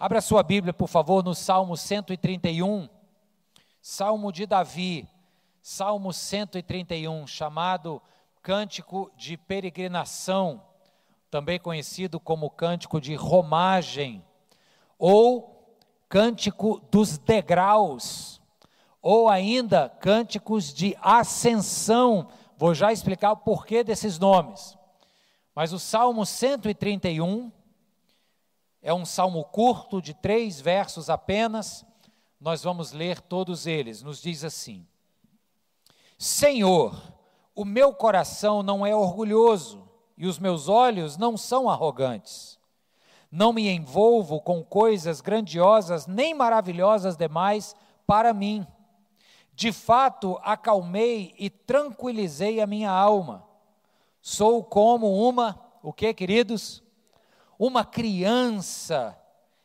Abra sua Bíblia, por favor, no Salmo 131, Salmo de Davi, Salmo 131, chamado Cântico de Peregrinação, também conhecido como Cântico de Romagem, ou Cântico dos Degraus, ou ainda Cânticos de Ascensão. Vou já explicar o porquê desses nomes. Mas o Salmo 131 é um salmo curto, de três versos apenas. Nós vamos ler todos eles. Nos diz assim: Senhor, o meu coração não é orgulhoso e os meus olhos não são arrogantes. Não me envolvo com coisas grandiosas nem maravilhosas demais para mim. De fato, acalmei e tranquilizei a minha alma. Sou como uma, o que, queridos? Uma criança,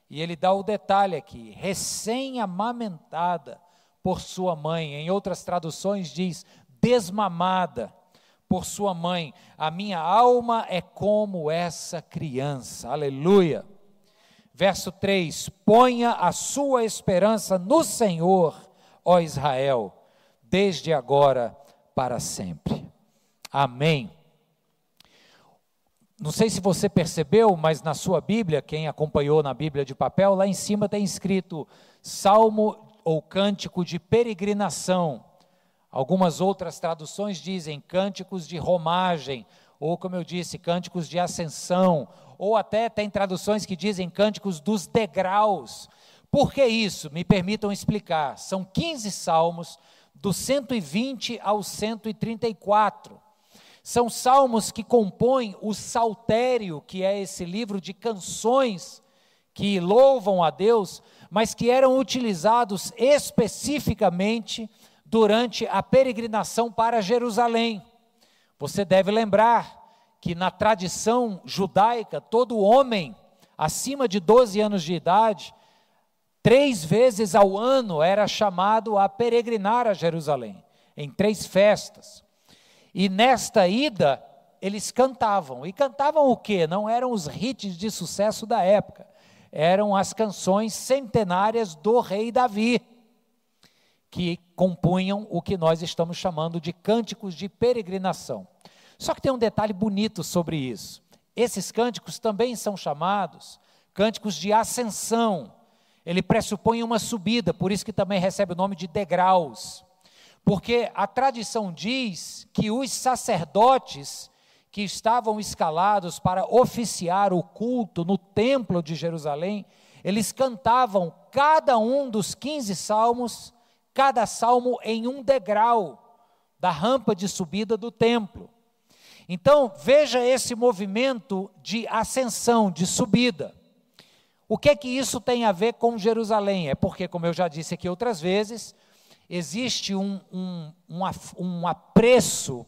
e ele dá o detalhe aqui, recém-amamentada por sua mãe, em outras traduções diz desmamada por sua mãe. A minha alma é como essa criança. Aleluia. Verso 3: Ponha a sua esperança no Senhor, ó Israel, desde agora para sempre. Amém. Não sei se você percebeu, mas na sua Bíblia, quem acompanhou na Bíblia de papel, lá em cima tem escrito Salmo ou Cântico de Peregrinação. Algumas outras traduções dizem cânticos de romagem, ou como eu disse, cânticos de ascensão, ou até tem traduções que dizem cânticos dos degraus. Por que isso? Me permitam explicar. São 15 salmos, do 120 ao 134. São salmos que compõem o saltério, que é esse livro de canções que louvam a Deus, mas que eram utilizados especificamente durante a peregrinação para Jerusalém. Você deve lembrar que na tradição judaica, todo homem acima de 12 anos de idade, três vezes ao ano era chamado a peregrinar a Jerusalém, em três festas. E nesta ida, eles cantavam. E cantavam o quê? Não eram os hits de sucesso da época. Eram as canções centenárias do rei Davi, que compunham o que nós estamos chamando de cânticos de peregrinação. Só que tem um detalhe bonito sobre isso. Esses cânticos também são chamados cânticos de ascensão. Ele pressupõe uma subida, por isso que também recebe o nome de degraus. Porque a tradição diz que os sacerdotes que estavam escalados para oficiar o culto no templo de Jerusalém, eles cantavam cada um dos 15 salmos, cada salmo em um degrau da rampa de subida do templo. Então, veja esse movimento de ascensão, de subida. O que é que isso tem a ver com Jerusalém? É porque, como eu já disse aqui outras vezes, existe um, um, um, apreço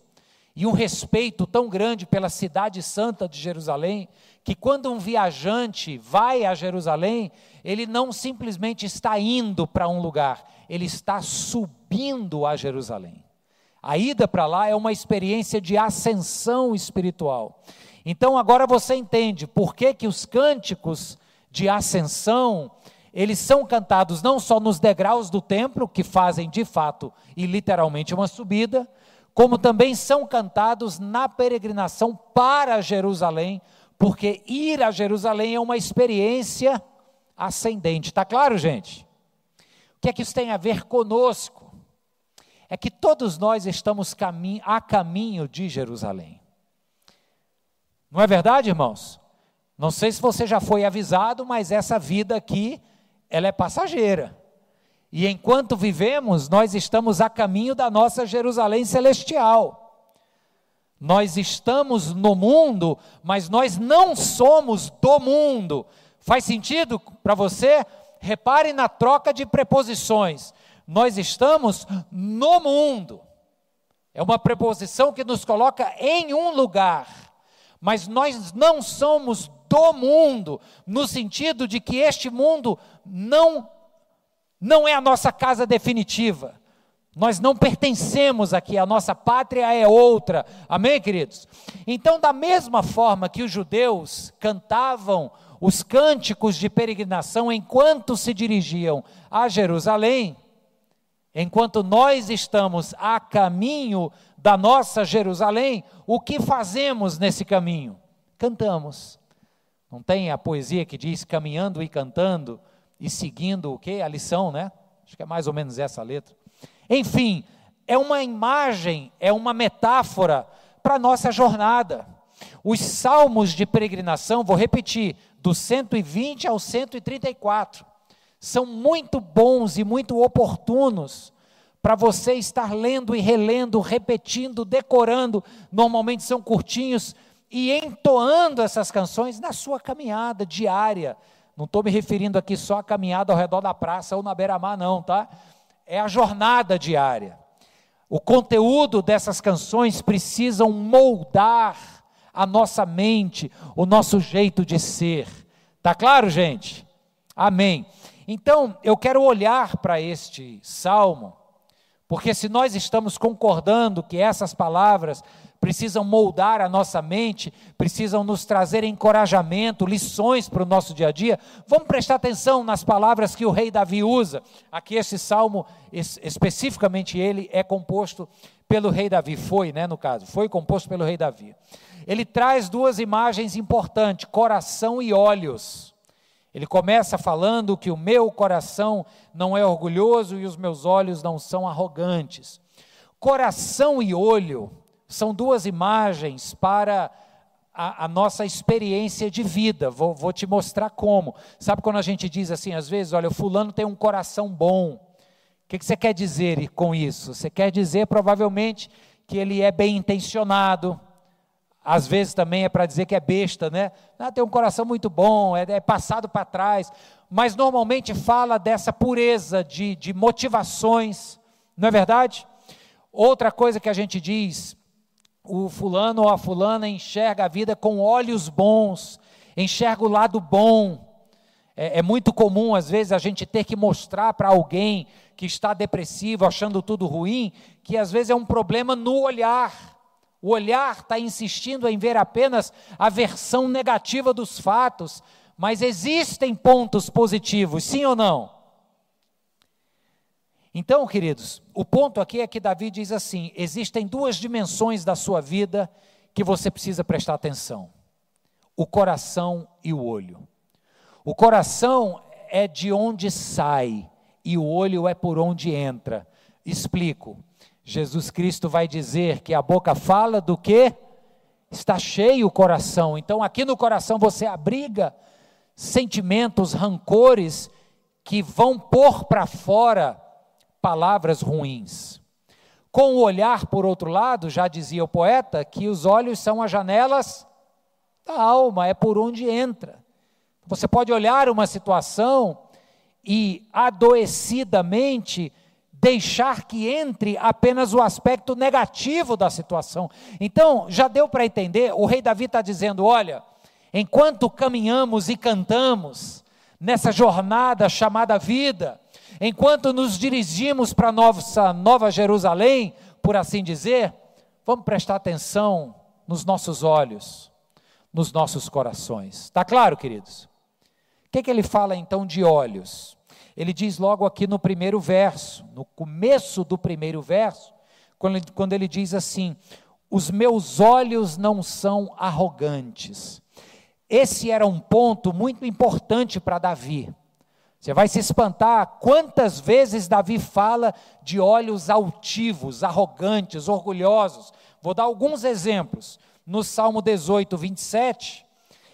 e um respeito tão grande pela cidade santa de Jerusalém, que quando um viajante vai a Jerusalém, ele não simplesmente está indo para um lugar, ele está subindo a Jerusalém. A ida para lá é uma experiência de ascensão espiritual. Então agora você entende por que, que os cânticos de ascensão eles são cantados não só nos degraus do templo, que fazem de fato e literalmente uma subida, como também são cantados na peregrinação para Jerusalém, porque ir a Jerusalém é uma experiência ascendente. Está claro, gente? O que é que isso tem a ver conosco? É que todos nós estamos a caminho de Jerusalém. Não é verdade, irmãos? Não sei se você já foi avisado, mas essa vida aqui ela é passageira. E enquanto vivemos, nós estamos a caminho da nossa Jerusalém celestial. Nós estamos no mundo, mas nós não somos do mundo. Faz sentido para você? Repare na troca de preposições. Nós estamos no mundo. É uma preposição que nos coloca em um lugar. Mas nós não somos do mundo, no sentido de que este mundo não não é a nossa casa definitiva. Nós não pertencemos aqui, a nossa pátria é outra. Amém, queridos? Então, da mesma forma que os judeus cantavam os cânticos de peregrinação enquanto se dirigiam a Jerusalém, enquanto nós estamos a caminho da nossa Jerusalém, o que fazemos nesse caminho? Cantamos. Não tem a poesia que diz caminhando e cantando e seguindo o que? A lição, né? Acho que é mais ou menos essa letra. Enfim, é uma imagem, é uma metáfora para a nossa jornada. Os salmos de peregrinação, vou repetir, do 120 ao 134, são muito bons e muito oportunos para você estar lendo e relendo, repetindo, decorando. Normalmente são curtinhos e entoando essas canções na sua caminhada diária. Não estou me referindo aqui só à caminhada ao redor da praça ou na beira-mar, não, tá? É a jornada diária. O conteúdo dessas canções precisam moldar a nossa mente, o nosso jeito de ser. Tá claro, gente? Amém. Então, eu quero olhar para este salmo, porque se nós estamos concordando que essas palavras precisam moldar a nossa mente, precisam nos trazer encorajamento, lições para o nosso dia a dia. Vamos prestar atenção nas palavras que o rei Davi usa. Aqui esse salmo, especificamente ele, é composto pelo rei Davi, foi, né, no caso, foi composto pelo rei Davi. Ele traz duas imagens importantes, coração e olhos. Ele começa falando que o meu coração não é orgulhoso e os meus olhos não são arrogantes. Coração e olho são duas imagens para a, a, nossa experiência de vida. Vou, vou, te mostrar como. Sabe quando a gente diz assim, às vezes, olha, o fulano tem um coração bom. O que, que você quer dizer com isso? Você quer dizer provavelmente que ele é bem intencionado. Às vezes também é para dizer que é besta, né? Ah, tem um coração muito bom, é, é passado para trás. Mas normalmente fala dessa pureza de, de motivações, não é verdade? Outra coisa que a gente diz o fulano ou a fulana enxerga a vida com olhos bons, enxerga o lado bom. É, é muito comum, às vezes, a gente ter que mostrar para alguém que está depressivo, achando tudo ruim, que às vezes é um problema no olhar. O olhar está insistindo em ver apenas a versão negativa dos fatos, mas existem pontos positivos, sim ou não? Então, queridos, o ponto aqui é que Davi diz assim: existem duas dimensões da sua vida que você precisa prestar atenção: o coração e o olho. O coração é de onde sai e o olho é por onde entra. Explico. Jesus Cristo vai dizer que a boca fala do que está cheio o coração. Então, aqui no coração você abriga sentimentos, rancores que vão pôr para fora palavras ruins. Com o olhar, por outro lado, já dizia o poeta, que os olhos são as janelas da alma, é por onde entra. Você pode olhar uma situação e adoecidamente deixar que entre apenas o aspecto negativo da situação. Então, já deu para entender, o rei Davi está dizendo: olha, enquanto caminhamos e cantamos nessa jornada chamada vida, enquanto nos dirigimos para a nossa Nova Jerusalém, por assim dizer, vamos prestar atenção nos nossos olhos, nos nossos corações. Está claro, queridos? O que, que ele fala então de olhos? Ele diz logo aqui no primeiro verso, no começo do primeiro verso, quando ele, quando ele diz assim: Os meus olhos não são arrogantes. Esse era um ponto muito importante para Davi. Você vai se espantar quantas vezes Davi fala de olhos altivos, arrogantes, orgulhosos. Vou dar alguns exemplos. No Salmo 18, 27,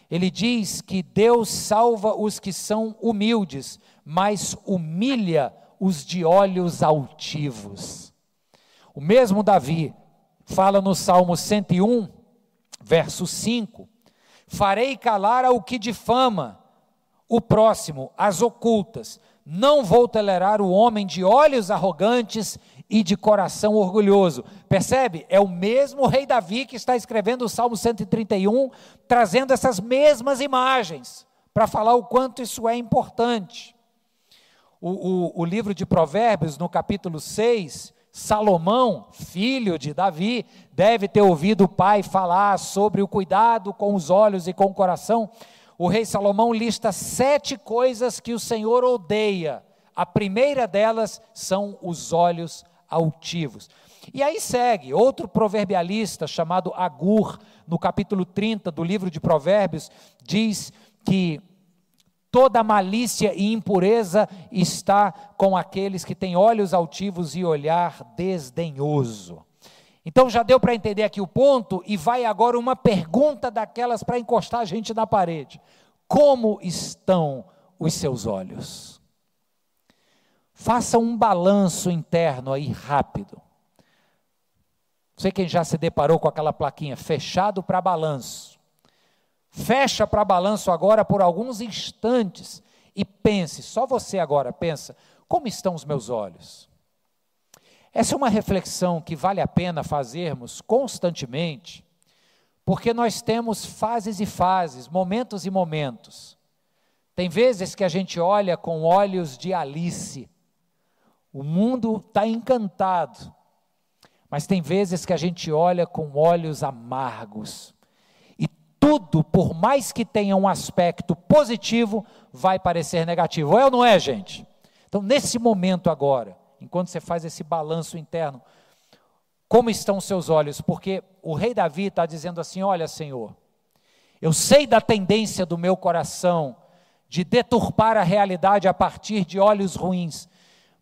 ele diz que Deus salva os que são humildes, mas humilha os de olhos altivos. O mesmo Davi fala no Salmo 101, verso 5: Farei calar ao que difama o próximo, as ocultas. Não vou tolerar o homem de olhos arrogantes e de coração orgulhoso. Percebe? É o mesmo rei Davi que está escrevendo o Salmo 131, trazendo essas mesmas imagens, para falar o quanto isso é importante. O, o, o livro de Provérbios, no capítulo 6, Salomão, filho de Davi, deve ter ouvido o pai falar sobre o cuidado com os olhos e com o coração. O rei Salomão lista sete coisas que o Senhor odeia. A primeira delas são os olhos altivos. E aí segue outro proverbialista chamado Agur, no capítulo 30 do livro de Provérbios, diz que toda malícia e impureza está com aqueles que têm olhos altivos e olhar desdenhoso. Então já deu para entender aqui o ponto e vai agora uma pergunta daquelas para encostar a gente na parede. Como estão os seus olhos? Faça um balanço interno aí rápido. Você quem já se deparou com aquela plaquinha fechado para balanço. Fecha para balanço agora por alguns instantes e pense, só você agora pensa, como estão os meus olhos? Essa é uma reflexão que vale a pena fazermos constantemente, porque nós temos fases e fases, momentos e momentos. Tem vezes que a gente olha com olhos de Alice, o mundo está encantado, mas tem vezes que a gente olha com olhos amargos, e tudo, por mais que tenha um aspecto positivo, vai parecer negativo. É ou não é, gente? Então, nesse momento agora, enquanto você faz esse balanço interno, como estão os seus olhos? Porque o rei Davi está dizendo assim: Olha, Senhor, eu sei da tendência do meu coração de deturpar a realidade a partir de olhos ruins,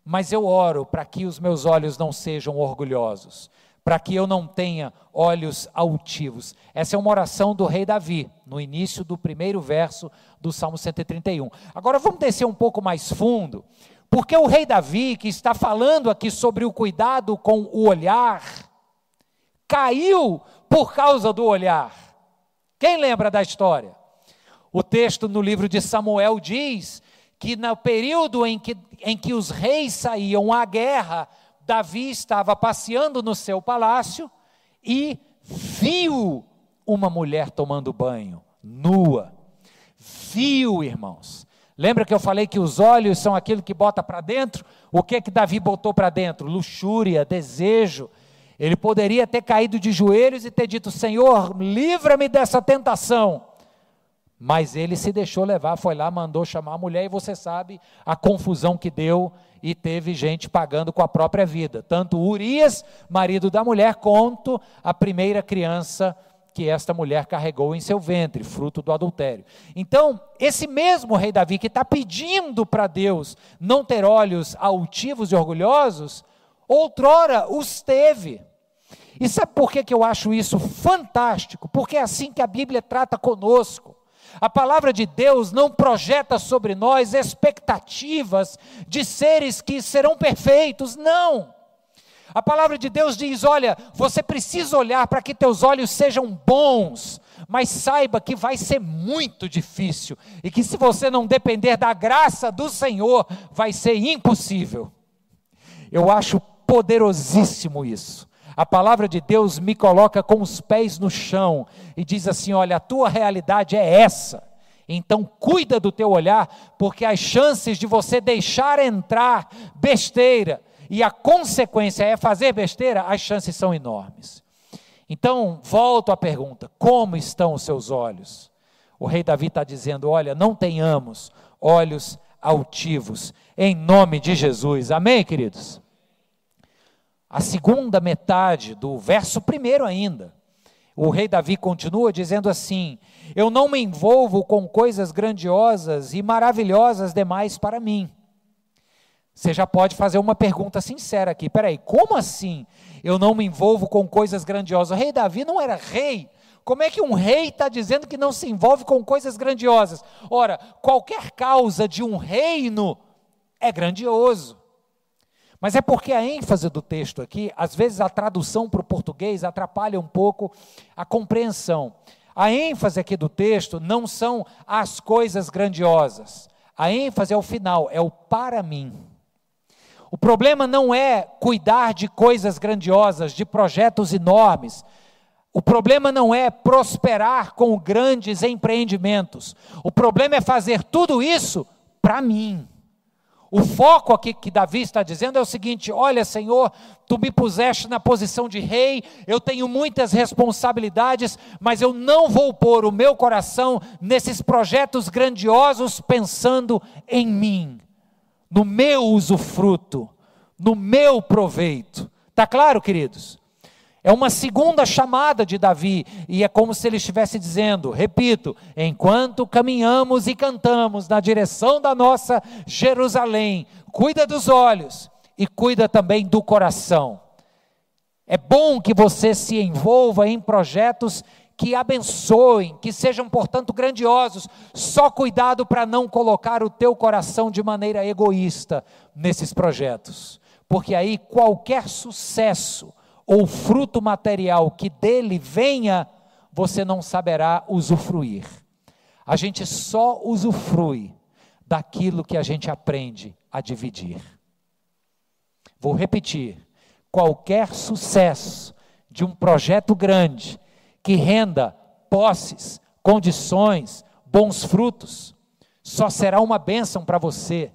mas eu oro para que os meus olhos não sejam orgulhosos, para que eu não tenha olhos altivos. Essa é uma oração do rei Davi, no início do primeiro verso do Salmo 131. Agora vamos descer um pouco mais fundo, porque o rei Davi, que está falando aqui sobre o cuidado com o olhar, caiu por causa do olhar. Quem lembra da história? O texto no livro de Samuel diz que no período em que, em que os reis saíam à guerra, Davi estava passeando no seu palácio e viu uma mulher tomando banho, nua. Viu, irmãos. Lembra que eu falei que os olhos são aquilo que bota para dentro? O que que Davi botou para dentro? Luxúria, desejo. Ele poderia ter caído de joelhos e ter dito: Senhor, livra-me dessa tentação. Mas ele se deixou levar, foi lá, mandou chamar a mulher, e você sabe a confusão que deu, e teve gente pagando com a própria vida. Tanto Urias, marido da mulher, quanto a primeira criança que esta mulher carregou em seu ventre, fruto do adultério. Então, esse mesmo rei Davi que está pedindo para Deus não ter olhos altivos e orgulhosos, outrora os teve. E sabe por que, que eu acho isso fantástico? Porque é assim que a Bíblia trata conosco. A palavra de Deus não projeta sobre nós expectativas de seres que serão perfeitos, não. A palavra de Deus diz: olha, você precisa olhar para que teus olhos sejam bons, mas saiba que vai ser muito difícil e que se você não depender da graça do Senhor, vai ser impossível. Eu acho poderosíssimo isso. A palavra de Deus me coloca com os pés no chão e diz assim: olha, a tua realidade é essa. Então cuida do teu olhar, porque as chances de você deixar entrar besteira, e a consequência é fazer besteira, as chances são enormes. Então, volto à pergunta: como estão os seus olhos? O rei Davi está dizendo: olha, não tenhamos olhos altivos, em nome de Jesus. Amém, queridos? A segunda metade do verso primeiro ainda. O rei Davi continua dizendo assim: Eu não me envolvo com coisas grandiosas e maravilhosas demais para mim. Você já pode fazer uma pergunta sincera aqui. Peraí, como assim eu não me envolvo com coisas grandiosas? O rei Davi não era rei. Como é que um rei está dizendo que não se envolve com coisas grandiosas? Ora, qualquer causa de um reino é grandioso. Mas é porque a ênfase do texto aqui, às vezes a tradução para o português atrapalha um pouco a compreensão. A ênfase aqui do texto não são as coisas grandiosas. A ênfase é o final, é o para mim. O problema não é cuidar de coisas grandiosas, de projetos enormes. O problema não é prosperar com grandes empreendimentos. O problema é fazer tudo isso para mim. O foco aqui que Davi está dizendo é o seguinte: olha, Senhor, tu me puseste na posição de rei, eu tenho muitas responsabilidades, mas eu não vou pôr o meu coração nesses projetos grandiosos pensando em mim, no meu usufruto, no meu proveito. Está claro, queridos? É uma segunda chamada de Davi, e é como se ele estivesse dizendo: repito, enquanto caminhamos e cantamos na direção da nossa Jerusalém, cuida dos olhos e cuida também do coração. É bom que você se envolva em projetos que abençoem, que sejam, portanto, grandiosos. Só cuidado para não colocar o teu coração de maneira egoísta nesses projetos, porque aí qualquer sucesso, ou fruto material que dele venha, você não saberá usufruir. A gente só usufrui daquilo que a gente aprende a dividir. Vou repetir: qualquer sucesso de um projeto grande que renda posses, condições, bons frutos, só será uma bênção para você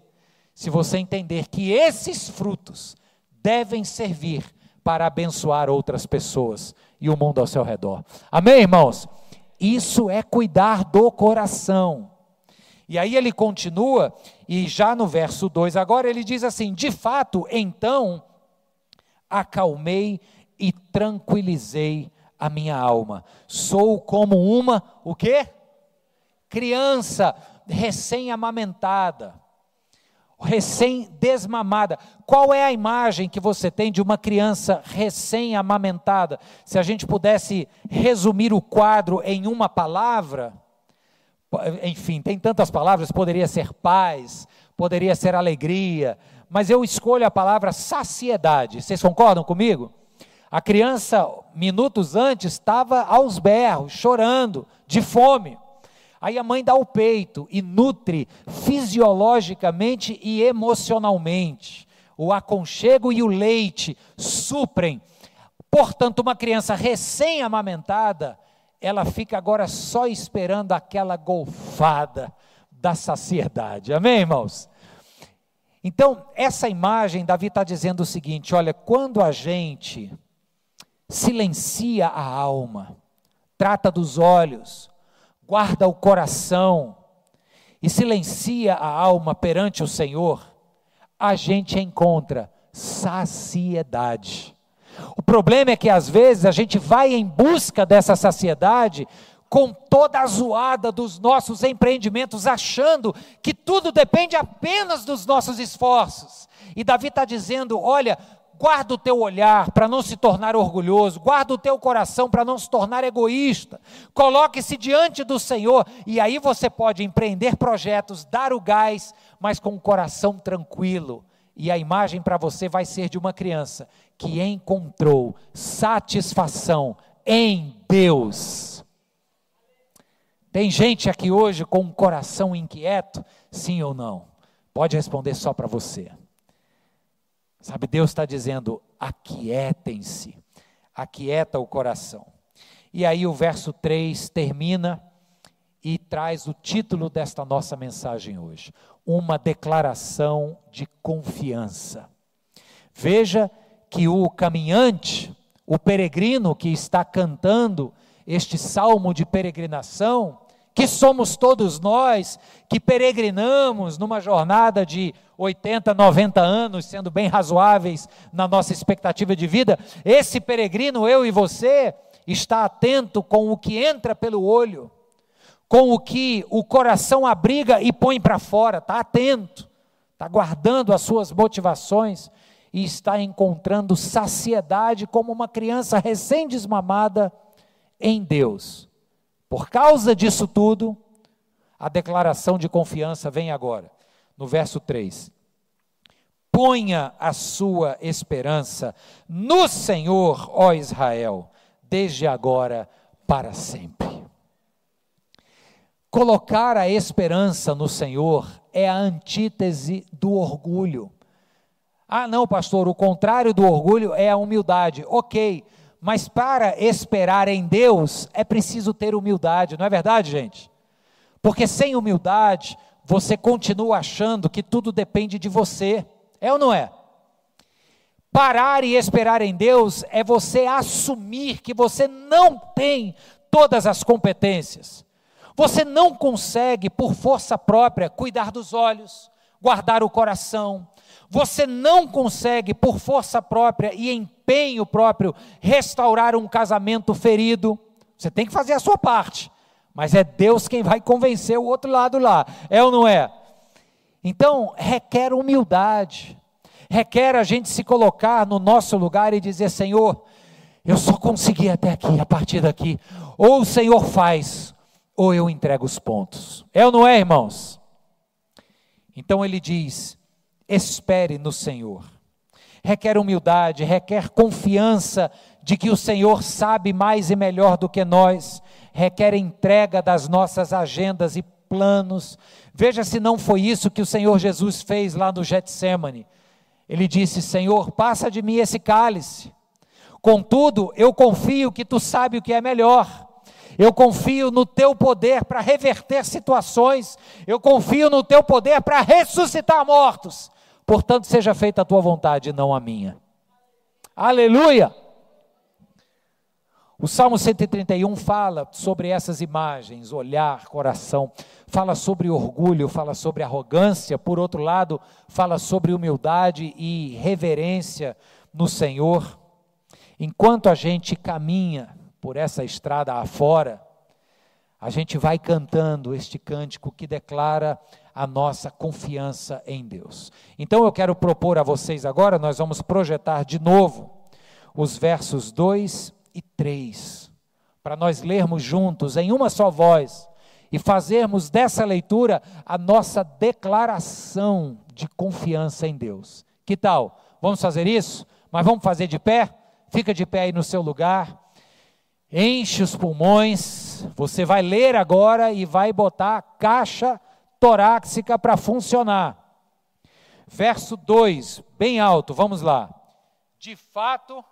se você entender que esses frutos devem servir para abençoar outras pessoas e o mundo ao seu redor. Amém, irmãos? Isso é cuidar do coração. E aí ele continua, e já no verso 2 agora ele diz assim: De fato, então acalmei e tranquilizei a minha alma. Sou como uma, o quê? Criança recém-amamentada recém-desmamada. Qual é a imagem que você tem de uma criança recém-amamentada? Se a gente pudesse resumir o quadro em uma palavra, enfim, tem tantas palavras, poderia ser paz, poderia ser alegria, mas eu escolho a palavra saciedade. Vocês concordam comigo? A criança, minutos antes, estava aos berros, chorando, de fome. Aí a mãe dá o peito e nutre fisiologicamente e emocionalmente. O aconchego e o leite suprem. Portanto, uma criança recém-amamentada, ela fica agora só esperando aquela golfada da saciedade. Amém, irmãos? Então, essa imagem, Davi está dizendo o seguinte: olha, quando a gente silencia a alma, trata dos olhos, guarda o coração e silencia a alma perante o Senhor, a gente encontra saciedade. O problema é que às vezes a gente vai em busca dessa saciedade com toda a zoada dos nossos empreendimentos, achando que tudo depende apenas dos nossos esforços. E Davi está dizendo: olha, guarda o teu olhar para não se tornar orgulhoso, guarda o teu coração para não se tornar egoísta. Coloque-se diante do Senhor e aí você pode empreender projetos, dar o gás, mas com o coração tranquilo. E a imagem para você vai ser de uma criança que encontrou satisfação em Deus. Tem gente aqui hoje com um coração inquieto? Sim ou não? Pode responder só para você. Sabe, Deus está dizendo: aquietem-se, aquieta o coração. E aí o verso 3 termina e traz o título desta nossa mensagem hoje: Uma declaração de confiança. Veja que o caminhante, o peregrino que está cantando este salmo de peregrinação, que somos todos nós que peregrinamos numa jornada de 80, 90 anos, sendo bem razoáveis na nossa expectativa de vida, esse peregrino, eu e você, está atento com o que entra pelo olho, com o que o coração abriga e põe para fora, está atento, está guardando as suas motivações e está encontrando saciedade como uma criança recém-desmamada em Deus. Por causa disso tudo, a declaração de confiança vem agora, no verso 3. Ponha a sua esperança no Senhor, ó Israel, desde agora para sempre. Colocar a esperança no Senhor é a antítese do orgulho. Ah, não, pastor, o contrário do orgulho é a humildade. Ok, mas para esperar em Deus é preciso ter humildade, não é verdade, gente? Porque sem humildade você continua achando que tudo depende de você. É ou não é? Parar e esperar em Deus é você assumir que você não tem todas as competências. Você não consegue, por força própria, cuidar dos olhos, guardar o coração. Você não consegue, por força própria e empenho próprio, restaurar um casamento ferido. Você tem que fazer a sua parte, mas é Deus quem vai convencer o outro lado lá, é ou não é? Então, requer humildade, requer a gente se colocar no nosso lugar e dizer: Senhor, eu só consegui até aqui, a partir daqui, ou o Senhor faz, ou eu entrego os pontos. É ou não é, irmãos? Então ele diz: espere no Senhor. Requer humildade, requer confiança de que o Senhor sabe mais e melhor do que nós, requer entrega das nossas agendas e planos. Veja se não foi isso que o Senhor Jesus fez lá no Getsemane. Ele disse: Senhor, passa de mim esse cálice. Contudo, eu confio que tu sabe o que é melhor. Eu confio no teu poder para reverter situações. Eu confio no teu poder para ressuscitar mortos. Portanto, seja feita a tua vontade, não a minha. Aleluia! O Salmo 131 fala sobre essas imagens, olhar, coração, fala sobre orgulho, fala sobre arrogância, por outro lado, fala sobre humildade e reverência no Senhor. Enquanto a gente caminha por essa estrada afora, a gente vai cantando este cântico que declara a nossa confiança em Deus. Então eu quero propor a vocês agora, nós vamos projetar de novo os versos 2 e 3, para nós lermos juntos em uma só voz e fazermos dessa leitura a nossa declaração de confiança em Deus. Que tal? Vamos fazer isso? Mas vamos fazer de pé? Fica de pé aí no seu lugar. Enche os pulmões. Você vai ler agora e vai botar a caixa torácica para funcionar. Verso 2, bem alto, vamos lá. De fato,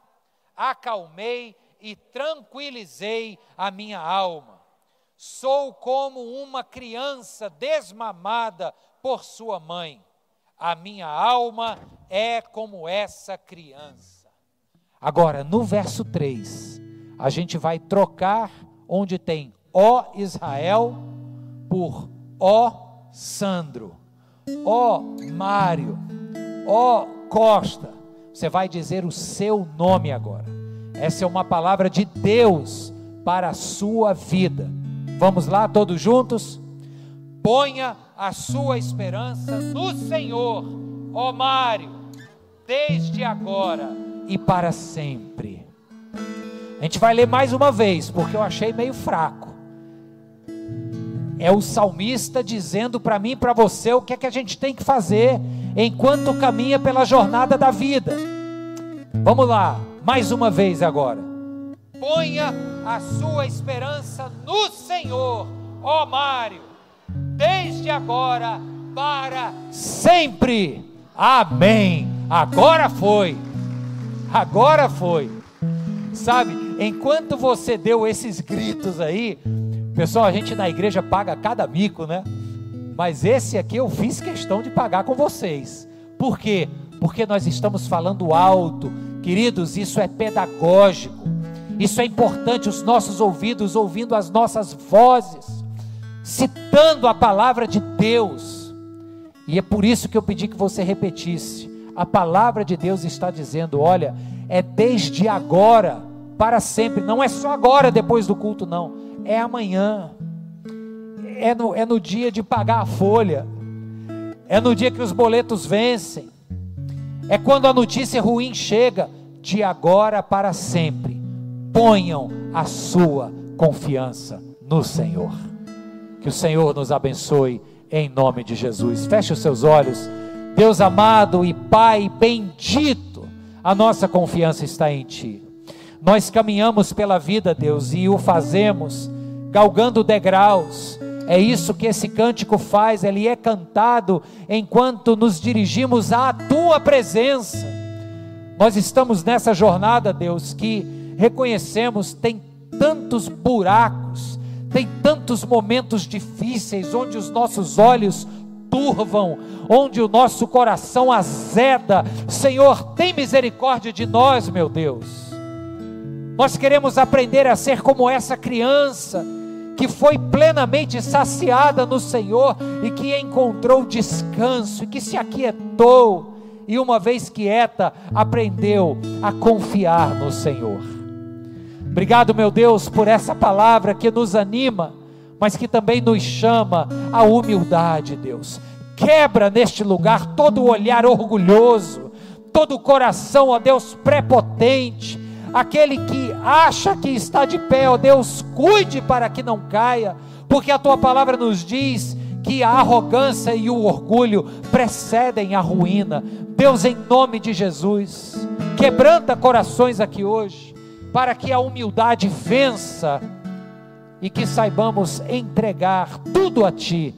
acalmei e tranquilizei a minha alma. Sou como uma criança desmamada por sua mãe. A minha alma é como essa criança. Agora, no verso 3, a gente vai trocar onde tem ó Israel por ó Sandro, ó Mário, ó Costa. Você vai dizer o seu nome agora. Essa é uma palavra de Deus para a sua vida. Vamos lá, todos juntos? Ponha a sua esperança no Senhor, ó Mário, desde agora e para sempre. A gente vai ler mais uma vez, porque eu achei meio fraco é o salmista dizendo para mim e para você o que é que a gente tem que fazer enquanto caminha pela jornada da vida. Vamos lá, mais uma vez agora. Ponha a sua esperança no Senhor, ó Mário, desde agora para sempre. Amém. Agora foi. Agora foi. Sabe, enquanto você deu esses gritos aí, Pessoal, a gente na igreja paga cada mico, né? Mas esse aqui eu fiz questão de pagar com vocês. Por quê? Porque nós estamos falando alto. Queridos, isso é pedagógico. Isso é importante, os nossos ouvidos ouvindo as nossas vozes, citando a palavra de Deus. E é por isso que eu pedi que você repetisse. A palavra de Deus está dizendo: olha, é desde agora para sempre, não é só agora depois do culto, não é amanhã, é no, é no dia de pagar a folha, é no dia que os boletos vencem, é quando a notícia ruim chega, de agora para sempre. Ponham a sua confiança no Senhor. Que o Senhor nos abençoe em nome de Jesus. Feche os seus olhos. Deus amado e Pai bendito, a nossa confiança está em Ti. Nós caminhamos pela vida, Deus, e o fazemos galgando degraus. É isso que esse cântico faz, ele é cantado enquanto nos dirigimos à tua presença. Nós estamos nessa jornada, Deus, que reconhecemos tem tantos buracos, tem tantos momentos difíceis onde os nossos olhos turvam, onde o nosso coração azeda. Senhor, tem misericórdia de nós, meu Deus. Nós queremos aprender a ser como essa criança que foi plenamente saciada no Senhor e que encontrou descanso e que se aquietou e uma vez quieta aprendeu a confiar no Senhor. Obrigado, meu Deus, por essa palavra que nos anima, mas que também nos chama à humildade, Deus. Quebra neste lugar todo o olhar orgulhoso, todo o coração, ó Deus, prepotente, aquele que acha que está de pé, ó Deus, cuide para que não caia, porque a tua palavra nos diz que a arrogância e o orgulho precedem a ruína. Deus, em nome de Jesus, quebranta corações aqui hoje, para que a humildade vença e que saibamos entregar tudo a Ti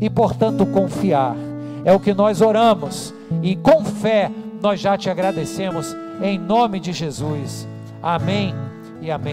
e, portanto, confiar. É o que nós oramos e com fé nós já te agradecemos em nome de Jesus. Amém e amém.